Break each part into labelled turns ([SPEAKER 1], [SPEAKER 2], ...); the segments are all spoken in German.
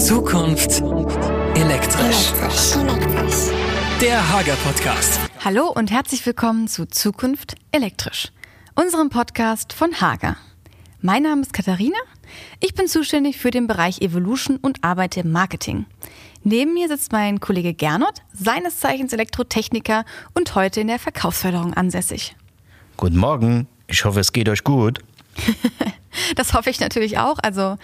[SPEAKER 1] Zukunft elektrisch. Der Hager Podcast.
[SPEAKER 2] Hallo und herzlich willkommen zu Zukunft elektrisch, unserem Podcast von Hager. Mein Name ist Katharina. Ich bin zuständig für den Bereich Evolution und arbeite im Marketing. Neben mir sitzt mein Kollege Gernot, seines Zeichens Elektrotechniker und heute in der Verkaufsförderung ansässig.
[SPEAKER 3] Guten Morgen. Ich hoffe, es geht euch gut.
[SPEAKER 2] das hoffe ich natürlich auch. Also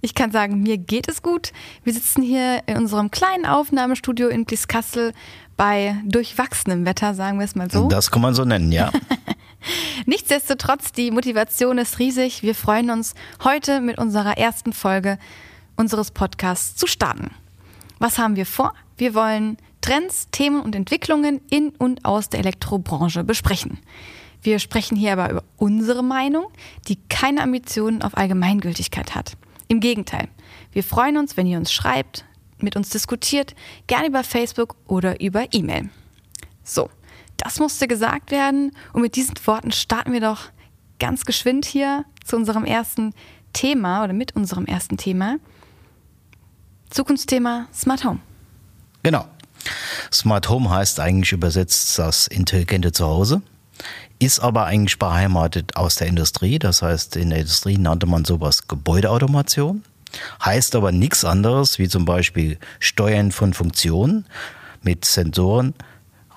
[SPEAKER 2] ich kann sagen, mir geht es gut. Wir sitzen hier in unserem kleinen Aufnahmestudio in Blieskastel bei durchwachsenem Wetter, sagen wir es mal so.
[SPEAKER 3] Das kann man so nennen, ja.
[SPEAKER 2] Nichtsdestotrotz, die Motivation ist riesig. Wir freuen uns, heute mit unserer ersten Folge unseres Podcasts zu starten. Was haben wir vor? Wir wollen Trends, Themen und Entwicklungen in und aus der Elektrobranche besprechen. Wir sprechen hier aber über unsere Meinung, die keine Ambitionen auf Allgemeingültigkeit hat. Im Gegenteil, wir freuen uns, wenn ihr uns schreibt, mit uns diskutiert, gerne über Facebook oder über E-Mail. So, das musste gesagt werden und mit diesen Worten starten wir doch ganz geschwind hier zu unserem ersten Thema oder mit unserem ersten Thema. Zukunftsthema Smart Home.
[SPEAKER 3] Genau. Smart Home heißt eigentlich übersetzt das intelligente Zuhause, ist aber eigentlich beheimatet aus der Industrie. Das heißt, in der Industrie nannte man sowas Gebäudeautomation. Heißt aber nichts anderes, wie zum Beispiel Steuern von Funktionen mit Sensoren,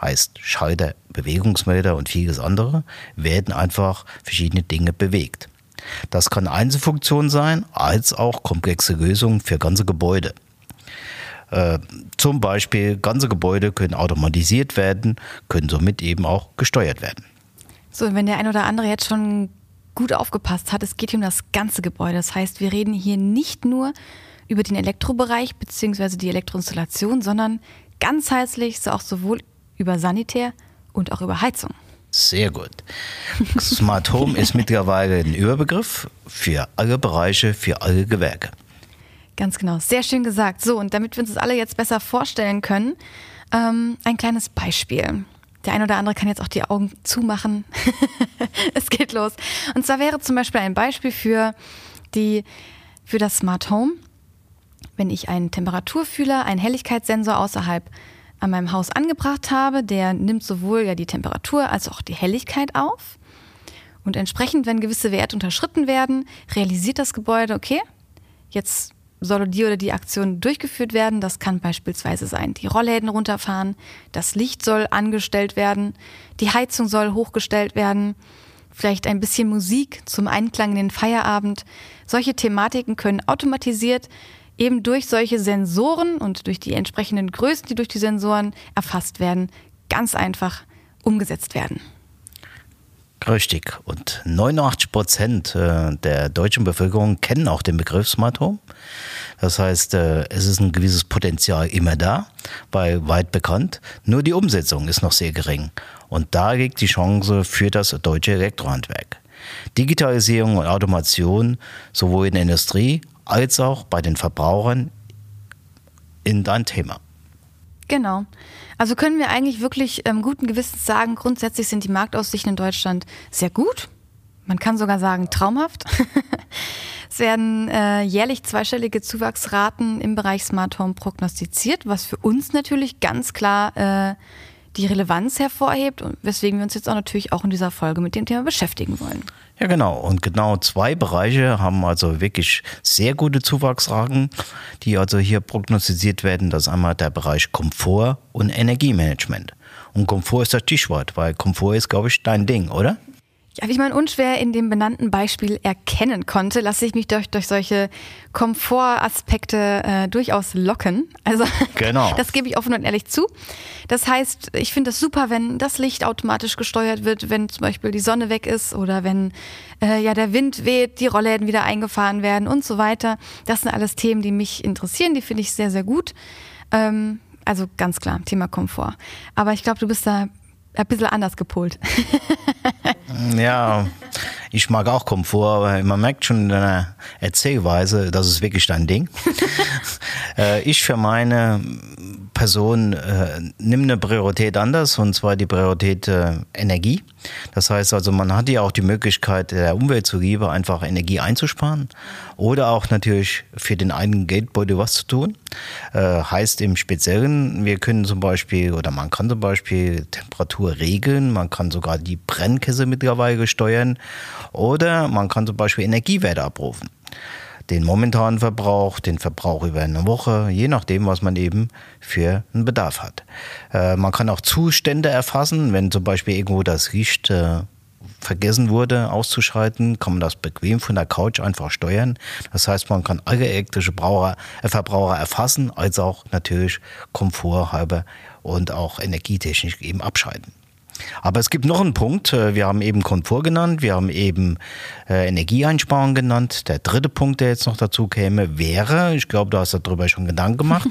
[SPEAKER 3] heißt Schalter, Bewegungsmelder und vieles andere, werden einfach verschiedene Dinge bewegt. Das kann Einzelfunktion sein, als auch komplexe Lösungen für ganze Gebäude. Äh, zum Beispiel ganze Gebäude können automatisiert werden, können somit eben auch gesteuert werden.
[SPEAKER 2] So, wenn der ein oder andere jetzt schon gut aufgepasst hat, es geht hier um das ganze Gebäude. Das heißt, wir reden hier nicht nur über den Elektrobereich bzw. die Elektroinstallation, sondern ganzheitlich so auch sowohl über Sanitär und auch über Heizung.
[SPEAKER 3] Sehr gut. Smart Home ist mittlerweile ein Überbegriff für alle Bereiche, für alle Gewerke.
[SPEAKER 2] Ganz genau, sehr schön gesagt. So, und damit wir uns das alle jetzt besser vorstellen können, ähm, ein kleines Beispiel. Der ein oder andere kann jetzt auch die Augen zumachen. es geht los. Und zwar wäre zum Beispiel ein Beispiel für, die, für das Smart Home. Wenn ich einen Temperaturfühler, einen Helligkeitssensor außerhalb an meinem Haus angebracht habe, der nimmt sowohl ja die Temperatur als auch die Helligkeit auf. Und entsprechend, wenn gewisse Werte unterschritten werden, realisiert das Gebäude, okay, jetzt soll die oder die Aktion durchgeführt werden. Das kann beispielsweise sein, die Rollläden runterfahren, das Licht soll angestellt werden, die Heizung soll hochgestellt werden, vielleicht ein bisschen Musik zum Einklang in den Feierabend. Solche Thematiken können automatisiert eben durch solche Sensoren und durch die entsprechenden Größen, die durch die Sensoren erfasst werden, ganz einfach umgesetzt werden.
[SPEAKER 3] Richtig. Und 89 Prozent äh, der deutschen Bevölkerung kennen auch den Begriff Smart Home. Das heißt, äh, es ist ein gewisses Potenzial immer da, weil weit bekannt. Nur die Umsetzung ist noch sehr gering. Und da liegt die Chance für das deutsche Elektrohandwerk. Digitalisierung und Automation sowohl in der Industrie als auch bei den Verbrauchern in dein Thema.
[SPEAKER 2] Genau. Also können wir eigentlich wirklich ähm, guten Gewissens sagen, grundsätzlich sind die Marktaussichten in Deutschland sehr gut. Man kann sogar sagen traumhaft. es werden äh, jährlich zweistellige Zuwachsraten im Bereich Smart Home prognostiziert, was für uns natürlich ganz klar äh, die Relevanz hervorhebt und weswegen wir uns jetzt auch natürlich auch in dieser Folge mit dem Thema beschäftigen wollen.
[SPEAKER 3] Ja, genau. Und genau zwei Bereiche haben also wirklich sehr gute Zuwachsraten, die also hier prognostiziert werden. Das ist einmal der Bereich Komfort und Energiemanagement. Und Komfort ist das Stichwort, weil Komfort ist, glaube ich, dein Ding, oder?
[SPEAKER 2] Ja, wie man unschwer in dem benannten Beispiel erkennen konnte, lasse ich mich durch, durch solche Komfortaspekte äh, durchaus locken. Also genau. das gebe ich offen und ehrlich zu. Das heißt, ich finde es super, wenn das Licht automatisch gesteuert wird, wenn zum Beispiel die Sonne weg ist oder wenn äh, ja der Wind weht, die Rollläden wieder eingefahren werden und so weiter. Das sind alles Themen, die mich interessieren, die finde ich sehr, sehr gut. Ähm, also ganz klar, Thema Komfort. Aber ich glaube, du bist da ein bisschen anders gepolt.
[SPEAKER 3] ja, ich mag auch Komfort, aber man merkt schon in deiner Erzählweise, das ist wirklich dein Ding. Äh, ich für meine Person äh, nimmt eine Priorität anders, und zwar die Priorität äh, Energie. Das heißt also, man hat ja auch die Möglichkeit, der Umwelt zuliebe einfach Energie einzusparen oder auch natürlich für den eigenen Geldbeutel was zu tun. Äh, heißt im Speziellen, wir können zum Beispiel oder man kann zum Beispiel Temperatur regeln, man kann sogar die Brennkesse mittlerweile steuern oder man kann zum Beispiel Energiewerte abrufen den momentanen Verbrauch, den Verbrauch über eine Woche, je nachdem, was man eben für einen Bedarf hat. Äh, man kann auch Zustände erfassen, wenn zum Beispiel irgendwo das Licht äh, vergessen wurde auszuschalten, kann man das bequem von der Couch einfach steuern. Das heißt, man kann alle elektrische Braucher, äh, Verbraucher erfassen, als auch natürlich komforthalber und auch energietechnisch eben abschalten. Aber es gibt noch einen Punkt. Äh, wir haben eben Komfort genannt, wir haben eben äh, Energieeinsparung genannt. Der dritte Punkt, der jetzt noch dazu käme, wäre, ich glaube, du hast darüber schon Gedanken gemacht.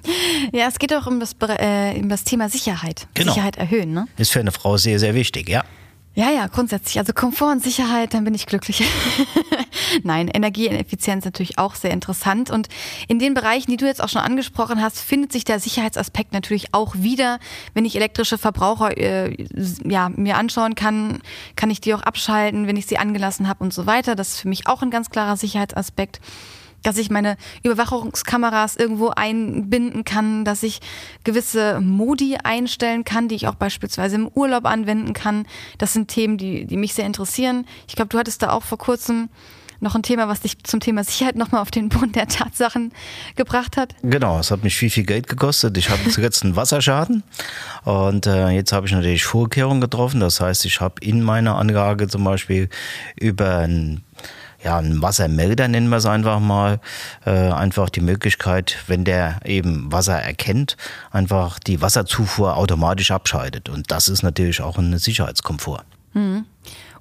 [SPEAKER 2] ja, es geht auch um das, äh, um das Thema Sicherheit. Genau. Sicherheit erhöhen. Ne?
[SPEAKER 3] Ist für eine Frau sehr, sehr wichtig, ja.
[SPEAKER 2] Ja, ja, grundsätzlich. Also Komfort und Sicherheit, dann bin ich glücklich. Nein, Energieeffizienz natürlich auch sehr interessant. Und in den Bereichen, die du jetzt auch schon angesprochen hast, findet sich der Sicherheitsaspekt natürlich auch wieder. Wenn ich elektrische Verbraucher äh, ja, mir anschauen kann, kann ich die auch abschalten, wenn ich sie angelassen habe und so weiter. Das ist für mich auch ein ganz klarer Sicherheitsaspekt dass ich meine Überwachungskameras irgendwo einbinden kann, dass ich gewisse Modi einstellen kann, die ich auch beispielsweise im Urlaub anwenden kann. Das sind Themen, die, die mich sehr interessieren. Ich glaube, du hattest da auch vor kurzem noch ein Thema, was dich zum Thema Sicherheit nochmal auf den Boden der Tatsachen gebracht hat?
[SPEAKER 3] Genau, es hat mich viel, viel Geld gekostet. Ich hatte zuletzt einen Wasserschaden und äh, jetzt habe ich natürlich Vorkehrungen getroffen. Das heißt, ich habe in meiner Anlage zum Beispiel über ein ja, ein Wassermelder nennen wir es einfach mal, äh, einfach die Möglichkeit, wenn der eben Wasser erkennt, einfach die Wasserzufuhr automatisch abschaltet. Und das ist natürlich auch ein Sicherheitskomfort.
[SPEAKER 2] Mhm.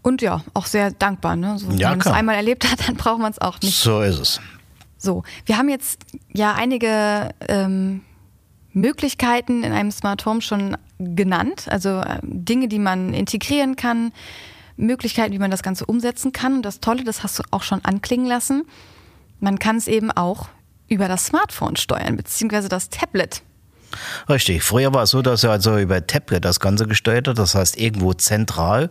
[SPEAKER 2] Und ja, auch sehr dankbar. Ne? So, wenn ja, man es einmal erlebt hat, dann braucht man es auch nicht.
[SPEAKER 3] So ist es.
[SPEAKER 2] So, wir haben jetzt ja einige ähm, Möglichkeiten in einem Smart Home schon genannt, also äh, Dinge, die man integrieren kann, Möglichkeiten, wie man das Ganze umsetzen kann. Und das Tolle, das hast du auch schon anklingen lassen, man kann es eben auch über das Smartphone steuern, beziehungsweise das Tablet.
[SPEAKER 3] Richtig. Früher war es so, dass er also über Tablet das Ganze gesteuert hat. Das heißt, irgendwo zentral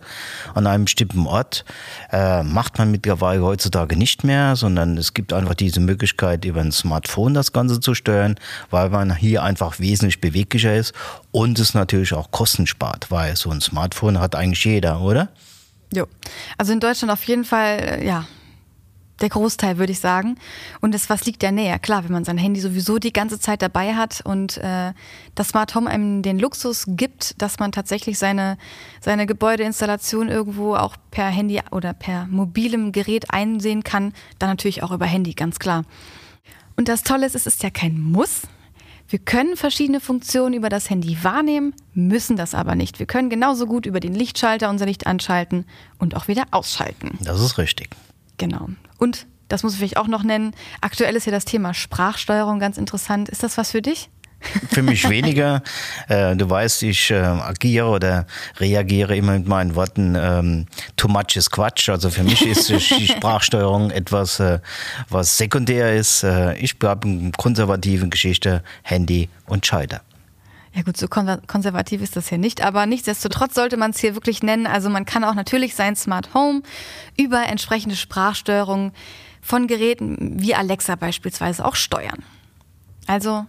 [SPEAKER 3] an einem bestimmten Ort äh, macht man mittlerweile heutzutage nicht mehr, sondern es gibt einfach diese Möglichkeit, über ein Smartphone das Ganze zu steuern, weil man hier einfach wesentlich beweglicher ist und es natürlich auch Kosten spart, weil so ein Smartphone hat eigentlich jeder, oder?
[SPEAKER 2] Jo. Also in Deutschland auf jeden Fall, äh, ja, der Großteil, würde ich sagen. Und das, was liegt ja näher? Klar, wenn man sein Handy sowieso die ganze Zeit dabei hat und äh, das Smart Home einem den Luxus gibt, dass man tatsächlich seine, seine Gebäudeinstallation irgendwo auch per Handy oder per mobilem Gerät einsehen kann, dann natürlich auch über Handy, ganz klar. Und das Tolle ist, es ist ja kein Muss. Wir können verschiedene Funktionen über das Handy wahrnehmen, müssen das aber nicht. Wir können genauso gut über den Lichtschalter unser Licht anschalten und auch wieder ausschalten.
[SPEAKER 3] Das ist richtig.
[SPEAKER 2] Genau. Und das muss ich vielleicht auch noch nennen. Aktuell ist ja das Thema Sprachsteuerung ganz interessant. Ist das was für dich?
[SPEAKER 3] Für mich weniger. Äh, du weißt, ich äh, agiere oder reagiere immer mit meinen Worten, ähm, too much is Quatsch. Also für mich ist die Sprachsteuerung etwas, äh, was sekundär ist. Ich bleibe in konservativen Geschichte, Handy und Schalter.
[SPEAKER 2] Ja gut, so konservativ ist das ja nicht, aber nichtsdestotrotz sollte man es hier wirklich nennen. Also man kann auch natürlich sein Smart Home über entsprechende Sprachsteuerung von Geräten wie Alexa beispielsweise auch steuern. Also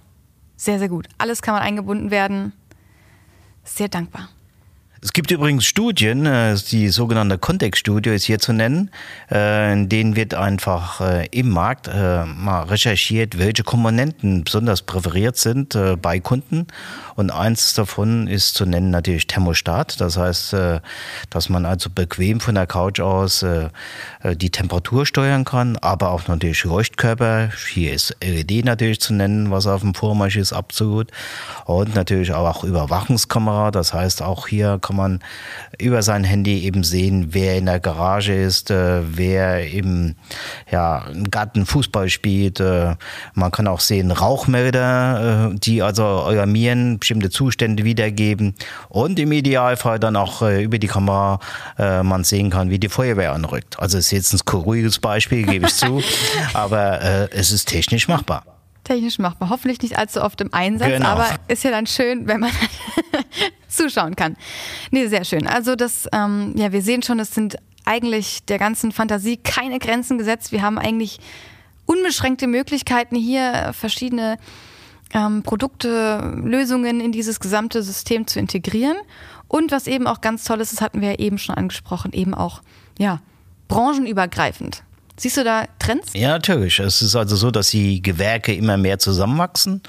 [SPEAKER 2] sehr, sehr gut. Alles kann man eingebunden werden. Sehr dankbar.
[SPEAKER 3] Es gibt übrigens Studien, äh, die sogenannte Kontextstudie ist hier zu nennen, äh, in denen wird einfach äh, im Markt mal recherchiert, welche Komponenten besonders präferiert sind bei Kunden. Und eins davon ist zu nennen natürlich Thermostat. Das heißt, dass man also bequem von der Couch aus die Temperatur steuern kann, aber auch natürlich Leuchtkörper. Hier ist LED natürlich zu nennen, was auf dem Vormarsch ist, absolut. Und natürlich auch Überwachungskamera. Das heißt, auch hier kann man über sein Handy eben sehen, wer in der Garage ist, äh, wer im, ja, im Garten Fußball spielt. Äh, man kann auch sehen Rauchmelder, äh, die also alarmieren, bestimmte Zustände wiedergeben und im Idealfall dann auch äh, über die Kamera äh, man sehen kann, wie die Feuerwehr anrückt. Also ist jetzt ein skurriles Beispiel, gebe ich zu, aber äh, es ist technisch machbar.
[SPEAKER 2] technisch machbar. Hoffentlich nicht allzu oft im Einsatz, genau. aber ist ja dann schön, wenn man zuschauen kann. Nee, sehr schön. Also das, ähm, ja, wir sehen schon, es sind eigentlich der ganzen Fantasie keine Grenzen gesetzt. Wir haben eigentlich unbeschränkte Möglichkeiten hier verschiedene ähm, Produkte, Lösungen in dieses gesamte System zu integrieren. Und was eben auch ganz toll ist, das hatten wir ja eben schon angesprochen, eben auch ja, branchenübergreifend. Siehst du da Trends?
[SPEAKER 3] Ja, natürlich. Es ist also so, dass die Gewerke immer mehr zusammenwachsen.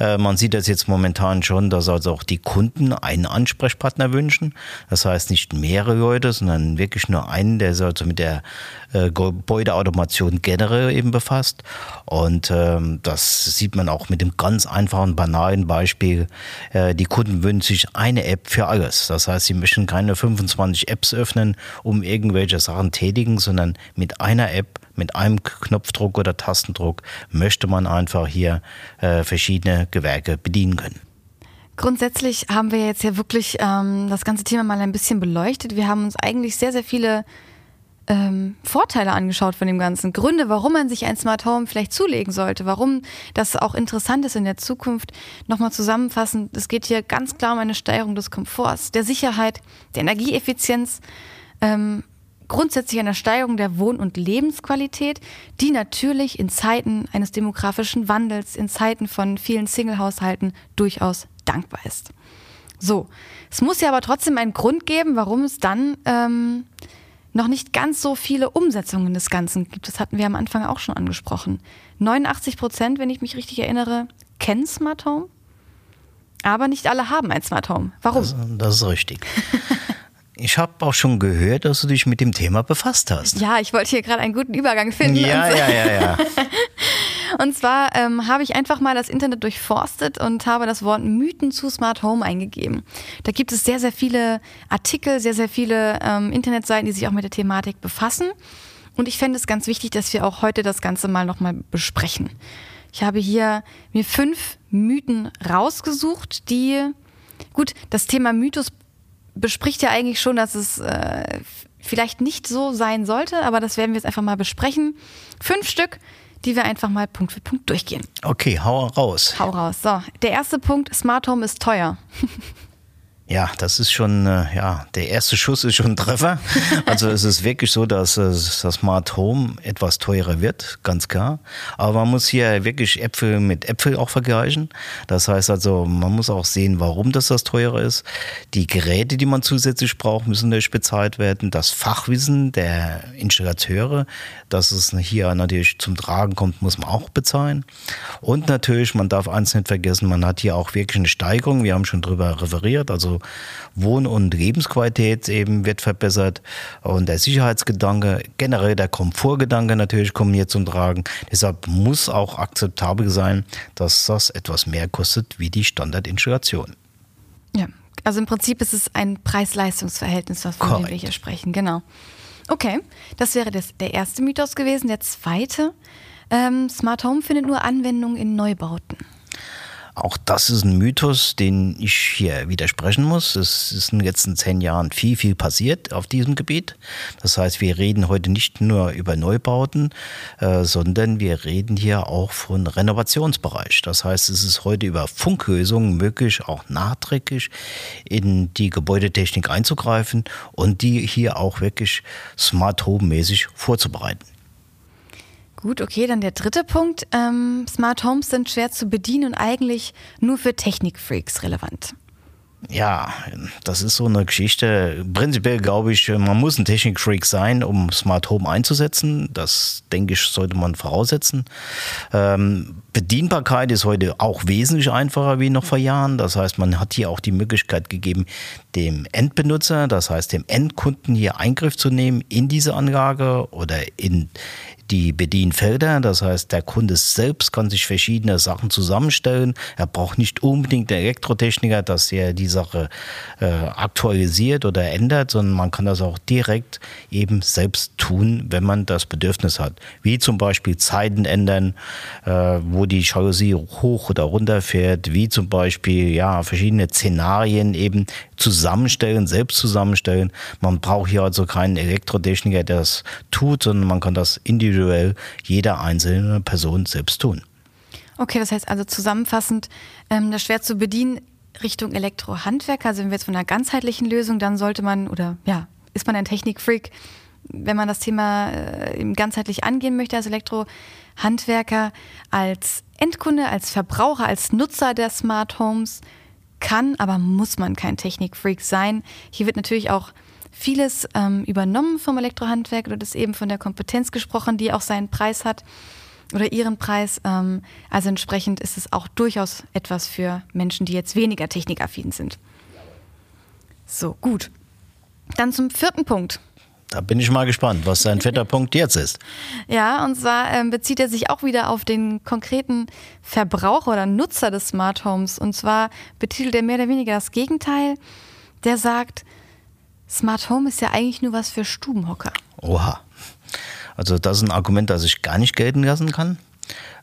[SPEAKER 3] Äh, man sieht das jetzt momentan schon, dass also auch die Kunden einen Ansprechpartner wünschen. Das heißt nicht mehrere Leute, sondern wirklich nur einen, der sich also mit der äh, Gebäudeautomation generell eben befasst. Und ähm, das sieht man auch mit dem ganz einfachen, banalen Beispiel. Äh, die Kunden wünschen sich eine App für alles. Das heißt, sie möchten keine 25 Apps öffnen, um irgendwelche Sachen tätigen, sondern mit einer App App mit einem Knopfdruck oder Tastendruck möchte man einfach hier äh, verschiedene Gewerke bedienen können.
[SPEAKER 2] Grundsätzlich haben wir jetzt ja wirklich ähm, das ganze Thema mal ein bisschen beleuchtet. Wir haben uns eigentlich sehr, sehr viele ähm, Vorteile angeschaut von dem Ganzen. Gründe, warum man sich ein Smart Home vielleicht zulegen sollte, warum das auch interessant ist in der Zukunft. Nochmal zusammenfassend, es geht hier ganz klar um eine Steigerung des Komforts, der Sicherheit, der Energieeffizienz, ähm, grundsätzlich einer Steigerung der Wohn- und Lebensqualität, die natürlich in Zeiten eines demografischen Wandels, in Zeiten von vielen Single-Haushalten durchaus dankbar ist. So, es muss ja aber trotzdem einen Grund geben, warum es dann ähm, noch nicht ganz so viele Umsetzungen des Ganzen gibt. Das hatten wir am Anfang auch schon angesprochen. 89 Prozent, wenn ich mich richtig erinnere, kennen Smart Home, aber nicht alle haben ein Smart Home. Warum?
[SPEAKER 3] Das, das ist richtig. Ich habe auch schon gehört, dass du dich mit dem Thema befasst hast.
[SPEAKER 2] Ja, ich wollte hier gerade einen guten Übergang finden.
[SPEAKER 3] Ja, ja, ja, ja.
[SPEAKER 2] und zwar ähm, habe ich einfach mal das Internet durchforstet und habe das Wort Mythen zu Smart Home eingegeben. Da gibt es sehr, sehr viele Artikel, sehr, sehr viele ähm, Internetseiten, die sich auch mit der Thematik befassen. Und ich fände es ganz wichtig, dass wir auch heute das Ganze mal nochmal besprechen. Ich habe hier mir fünf Mythen rausgesucht, die Gut, das Thema Mythos bespricht ja eigentlich schon, dass es äh, vielleicht nicht so sein sollte, aber das werden wir jetzt einfach mal besprechen. Fünf Stück, die wir einfach mal Punkt für Punkt durchgehen.
[SPEAKER 3] Okay, hau raus.
[SPEAKER 2] Hau raus. So, der erste Punkt, Smart Home ist teuer.
[SPEAKER 3] Ja, das ist schon, äh, ja, der erste Schuss ist schon ein Treffer. Also es ist wirklich so, dass das Smart Home etwas teurer wird, ganz klar. Aber man muss hier wirklich Äpfel mit Äpfel auch vergleichen. Das heißt also, man muss auch sehen, warum das das teurer ist. Die Geräte, die man zusätzlich braucht, müssen natürlich bezahlt werden. Das Fachwissen der Installateure, dass es hier natürlich zum Tragen kommt, muss man auch bezahlen. Und natürlich, man darf eins nicht vergessen, man hat hier auch wirklich eine Steigerung. Wir haben schon drüber referiert. Also Wohn- und Lebensqualität eben wird verbessert und der Sicherheitsgedanke, generell der Komfortgedanke natürlich kommen hier zum Tragen. Deshalb muss auch akzeptabel sein, dass das etwas mehr kostet wie die Standardinstallation.
[SPEAKER 2] Ja, also im Prinzip ist es ein Preis-Leistungs-Verhältnis, von dem wir hier sprechen. Genau. Okay, das wäre das, der erste Mythos gewesen. Der zweite, ähm, Smart Home findet nur Anwendung in Neubauten.
[SPEAKER 3] Auch das ist ein Mythos, den ich hier widersprechen muss. Es ist in den letzten zehn Jahren viel, viel passiert auf diesem Gebiet. Das heißt, wir reden heute nicht nur über Neubauten, äh, sondern wir reden hier auch von Renovationsbereich. Das heißt, es ist heute über Funklösungen möglich, auch nachträglich in die Gebäudetechnik einzugreifen und die hier auch wirklich Smart Home mäßig vorzubereiten.
[SPEAKER 2] Gut, okay, dann der dritte Punkt. Ähm, Smart Homes sind schwer zu bedienen und eigentlich nur für Technikfreaks relevant.
[SPEAKER 3] Ja, das ist so eine Geschichte. Prinzipiell glaube ich, man muss ein Technikfreak sein, um Smart Home einzusetzen. Das denke ich, sollte man voraussetzen. Ähm, Bedienbarkeit ist heute auch wesentlich einfacher wie noch vor Jahren. Das heißt, man hat hier auch die Möglichkeit gegeben, dem Endbenutzer, das heißt dem Endkunden hier Eingriff zu nehmen in diese Anlage oder in, die Bedienfelder. Das heißt, der Kunde selbst kann sich verschiedene Sachen zusammenstellen. Er braucht nicht unbedingt den Elektrotechniker, dass er die Sache äh, aktualisiert oder ändert, sondern man kann das auch direkt eben selbst tun, wenn man das Bedürfnis hat. Wie zum Beispiel Zeiten ändern, äh, wo die Jalousie hoch oder runter fährt, wie zum Beispiel ja verschiedene Szenarien eben zusammenstellen, selbst zusammenstellen. Man braucht hier also keinen Elektrotechniker, der das tut, sondern man kann das individuell jeder einzelne Person selbst tun.
[SPEAKER 2] Okay, das heißt also zusammenfassend, ähm, das schwer zu bedienen Richtung Elektrohandwerker. Also wenn wir jetzt von einer ganzheitlichen Lösung, dann sollte man oder ja, ist man ein Technikfreak, wenn man das Thema äh, ganzheitlich angehen möchte als Elektrohandwerker, als Endkunde, als Verbraucher, als Nutzer der Smart Homes kann, aber muss man kein Technikfreak sein. Hier wird natürlich auch vieles ähm, übernommen vom Elektrohandwerk oder das eben von der Kompetenz gesprochen, die auch seinen Preis hat oder ihren Preis. Ähm, also entsprechend ist es auch durchaus etwas für Menschen, die jetzt weniger technikaffin sind. So, gut. Dann zum vierten Punkt.
[SPEAKER 3] Da bin ich mal gespannt, was sein vierter Punkt jetzt ist.
[SPEAKER 2] Ja, und zwar ähm, bezieht er sich auch wieder auf den konkreten Verbraucher oder Nutzer des Smart Homes. Und zwar betitelt er mehr oder weniger das Gegenteil. Der sagt, Smart Home ist ja eigentlich nur was für Stubenhocker.
[SPEAKER 3] Oha. Also das ist ein Argument, das ich gar nicht gelten lassen kann,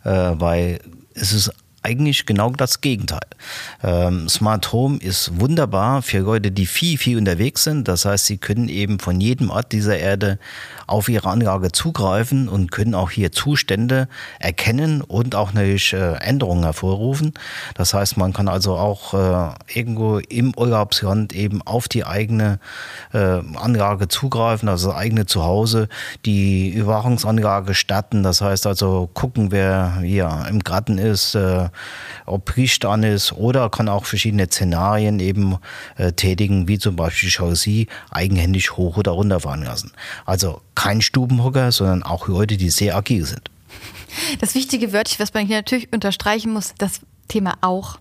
[SPEAKER 3] äh, weil es ist eigentlich genau das Gegenteil. Ähm, Smart Home ist wunderbar für Leute, die viel, viel unterwegs sind. Das heißt, sie können eben von jedem Ort dieser Erde auf ihre Anlage zugreifen und können auch hier Zustände erkennen und auch natürlich äh, Änderungen hervorrufen. Das heißt, man kann also auch äh, irgendwo im Urlaubsland eben auf die eigene äh, Anlage zugreifen, also das eigene Zuhause, die Überwachungsanlage starten. Das heißt also gucken, wer hier im Garten ist, äh, ob Licht an ist oder kann auch verschiedene Szenarien eben äh, tätigen, wie zum Beispiel Jalousie eigenhändig hoch oder runter fahren lassen. Also kein Stubenhocker, sondern auch Leute, die sehr agil sind.
[SPEAKER 2] Das wichtige Wörtchen, was man hier natürlich unterstreichen muss, das Thema auch.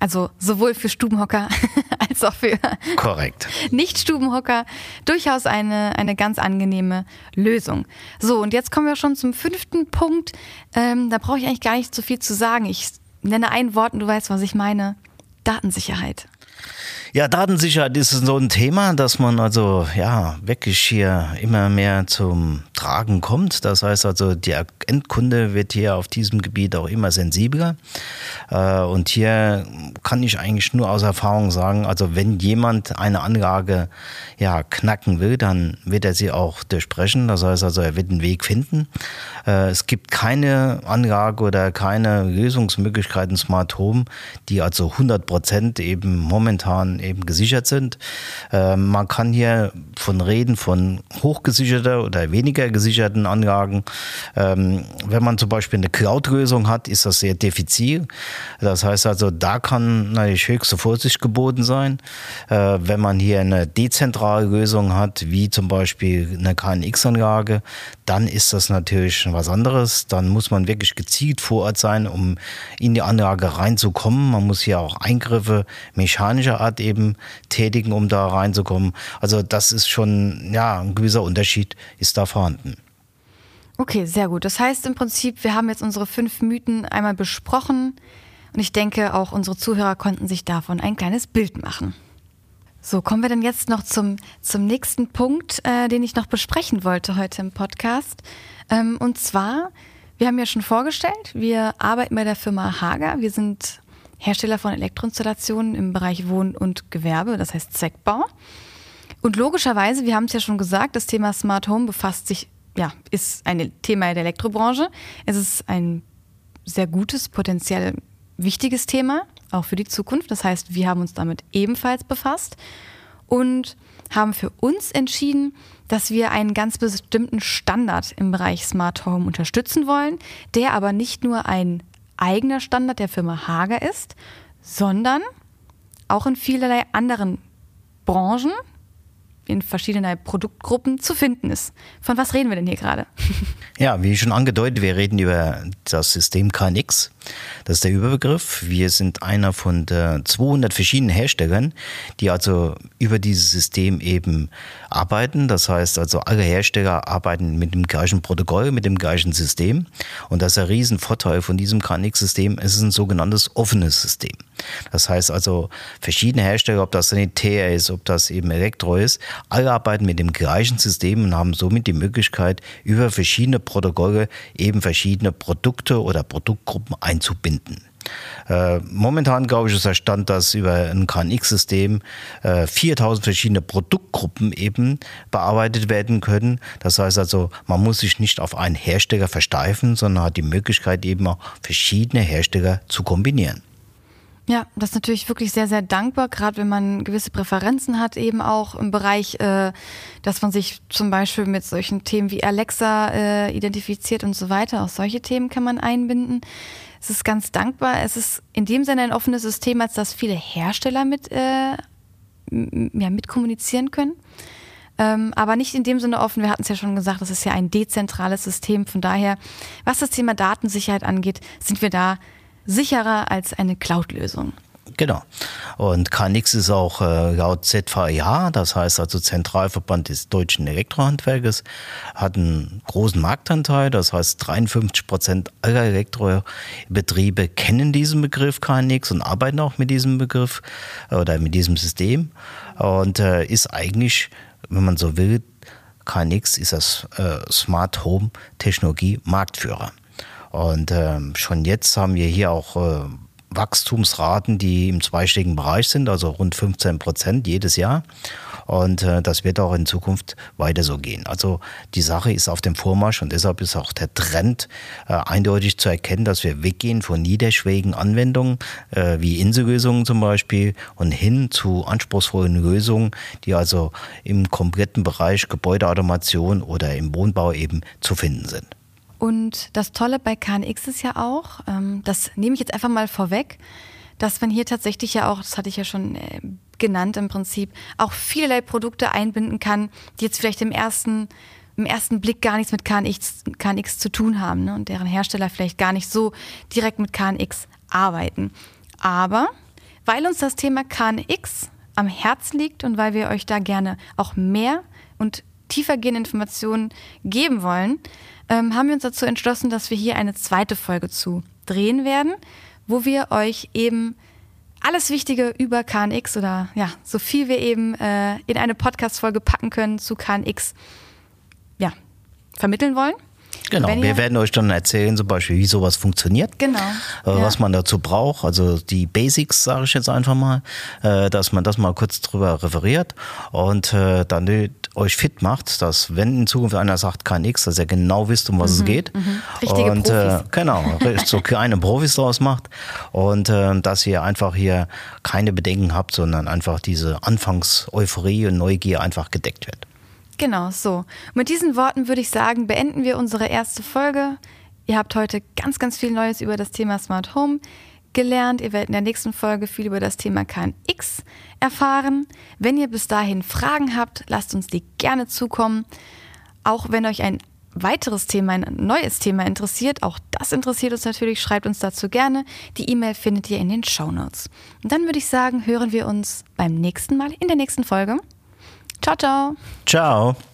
[SPEAKER 2] Also sowohl für Stubenhocker als auch für
[SPEAKER 3] Korrekt.
[SPEAKER 2] Nicht-Stubenhocker durchaus eine, eine ganz angenehme Lösung. So, und jetzt kommen wir schon zum fünften Punkt. Ähm, da brauche ich eigentlich gar nicht so viel zu sagen. Ich nenne ein Wort und du weißt, was ich meine. Datensicherheit.
[SPEAKER 3] Ja, Datensicherheit ist so ein Thema, dass man also ja wirklich hier immer mehr zum Tragen kommt. Das heißt also, der Endkunde wird hier auf diesem Gebiet auch immer sensibler. Äh, und hier kann ich eigentlich nur aus Erfahrung sagen, also wenn jemand eine Anlage ja knacken will, dann wird er sie auch durchbrechen. Das heißt also, er wird einen Weg finden. Äh, es gibt keine Anlage oder keine Lösungsmöglichkeiten Smart Home, die also 100 Prozent eben momentan eben gesichert sind. Ähm, man kann hier von reden von hochgesicherter oder weniger gesicherten Anlagen. Ähm, wenn man zum Beispiel eine Cloud-Lösung hat, ist das sehr diffizil. Das heißt also, da kann natürlich höchste Vorsicht geboten sein. Äh, wenn man hier eine dezentrale Lösung hat, wie zum Beispiel eine KNX-Anlage, dann ist das natürlich was anderes. Dann muss man wirklich gezielt vor Ort sein, um in die Anlage reinzukommen. Man muss hier auch Eingriffe mechanischer Art eben tätigen, um da reinzukommen. Also das ist schon, ja, ein gewisser Unterschied ist da vorhanden.
[SPEAKER 2] Okay, sehr gut. Das heißt im Prinzip, wir haben jetzt unsere fünf Mythen einmal besprochen und ich denke, auch unsere Zuhörer konnten sich davon ein kleines Bild machen. So, kommen wir dann jetzt noch zum, zum nächsten Punkt, äh, den ich noch besprechen wollte heute im Podcast. Ähm, und zwar, wir haben ja schon vorgestellt, wir arbeiten bei der Firma Hager. Wir sind Hersteller von Elektroinstallationen im Bereich Wohn- und Gewerbe, das heißt Zweckbau. Und logischerweise, wir haben es ja schon gesagt, das Thema Smart Home befasst sich, ja, ist ein Thema der Elektrobranche. Es ist ein sehr gutes, potenziell wichtiges Thema, auch für die Zukunft. Das heißt, wir haben uns damit ebenfalls befasst und haben für uns entschieden, dass wir einen ganz bestimmten Standard im Bereich Smart Home unterstützen wollen, der aber nicht nur ein eigener Standard der Firma Hager ist, sondern auch in vielerlei anderen Branchen, in verschiedenen Produktgruppen zu finden ist. Von was reden wir denn hier gerade?
[SPEAKER 3] Ja, wie schon angedeutet, wir reden über das System KNX. Das ist der Überbegriff. Wir sind einer von 200 verschiedenen Herstellern, die also über dieses System eben arbeiten. Das heißt also, alle Hersteller arbeiten mit dem gleichen Protokoll, mit dem gleichen System. Und das ist ein Riesenvorteil von diesem KNX-System. Es ist ein sogenanntes offenes System. Das heißt also, verschiedene Hersteller, ob das Sanitär ist, ob das eben Elektro ist, alle arbeiten mit dem gleichen System und haben somit die Möglichkeit, über verschiedene Protokolle eben verschiedene Produkte oder Produktgruppen einzubinden. Äh, momentan, glaube ich, ist der Stand, dass über ein KNX-System äh, 4000 verschiedene Produktgruppen eben bearbeitet werden können. Das heißt also, man muss sich nicht auf einen Hersteller versteifen, sondern hat die Möglichkeit eben auch verschiedene Hersteller zu kombinieren.
[SPEAKER 2] Ja, das ist natürlich wirklich sehr, sehr dankbar, gerade wenn man gewisse Präferenzen hat, eben auch im Bereich, äh, dass man sich zum Beispiel mit solchen Themen wie Alexa äh, identifiziert und so weiter. Auch solche Themen kann man einbinden. Es ist ganz dankbar. Es ist in dem Sinne ein offenes System, als dass viele Hersteller mit, äh, ja, mit kommunizieren können. Ähm, aber nicht in dem Sinne offen. Wir hatten es ja schon gesagt, das ist ja ein dezentrales System. Von daher, was das Thema Datensicherheit angeht, sind wir da sicherer als eine Cloud-Lösung.
[SPEAKER 3] Genau. Und KNX ist auch äh, laut ZVIH, das heißt also Zentralverband des deutschen Elektrohandwerkes, hat einen großen Marktanteil. Das heißt, 53 Prozent aller Elektrobetriebe kennen diesen Begriff KNX und arbeiten auch mit diesem Begriff äh, oder mit diesem System. Und äh, ist eigentlich, wenn man so will, KNX ist das äh, Smart Home Technologie Marktführer. Und ähm, schon jetzt haben wir hier auch äh, Wachstumsraten, die im zweistelligen Bereich sind, also rund 15 Prozent jedes Jahr. Und äh, das wird auch in Zukunft weiter so gehen. Also die Sache ist auf dem Vormarsch und deshalb ist auch der Trend äh, eindeutig zu erkennen, dass wir weggehen von niederschwelligen Anwendungen äh, wie Insellösungen zum Beispiel und hin zu anspruchsvollen Lösungen, die also im kompletten Bereich Gebäudeautomation oder im Wohnbau eben zu finden sind.
[SPEAKER 2] Und das Tolle bei KNX ist ja auch, ähm, das nehme ich jetzt einfach mal vorweg, dass man hier tatsächlich ja auch, das hatte ich ja schon äh, genannt im Prinzip, auch vielerlei Produkte einbinden kann, die jetzt vielleicht im ersten, im ersten Blick gar nichts mit KNX, KNX zu tun haben ne? und deren Hersteller vielleicht gar nicht so direkt mit KNX arbeiten. Aber weil uns das Thema KNX am Herzen liegt und weil wir euch da gerne auch mehr und tiefergehende Informationen geben wollen, ähm, haben wir uns dazu entschlossen, dass wir hier eine zweite Folge zu drehen werden, wo wir euch eben alles Wichtige über KNX oder ja, so viel wir eben äh, in eine Podcast-Folge packen können zu KNX, ja, vermitteln wollen.
[SPEAKER 3] Genau, wir werden euch dann erzählen, zum Beispiel, wie sowas funktioniert.
[SPEAKER 2] Genau.
[SPEAKER 3] Äh, ja. Was man dazu braucht, also die Basics, sage ich jetzt einfach mal, äh, dass man das mal kurz drüber referiert und äh, dann euch fit macht, dass wenn in Zukunft einer sagt KNX, dass ihr genau wisst, um was mhm, es geht. Mhm.
[SPEAKER 2] Richtige
[SPEAKER 3] und
[SPEAKER 2] Profis.
[SPEAKER 3] Äh, genau, so kleine Profis draus macht und äh, dass ihr einfach hier keine Bedenken habt, sondern einfach diese Anfangs-Euphorie und Neugier einfach gedeckt wird.
[SPEAKER 2] Genau, so. Mit diesen Worten würde ich sagen, beenden wir unsere erste Folge. Ihr habt heute ganz, ganz viel Neues über das Thema Smart Home gelernt. Ihr werdet in der nächsten Folge viel über das Thema KNX erfahren. Wenn ihr bis dahin Fragen habt, lasst uns die gerne zukommen. Auch wenn euch ein weiteres Thema, ein neues Thema interessiert, auch das interessiert uns natürlich, schreibt uns dazu gerne. Die E-Mail findet ihr in den Show Notes. Und dann würde ich sagen, hören wir uns beim nächsten Mal in der nächsten Folge. Ciao, ciao.
[SPEAKER 3] Ciao.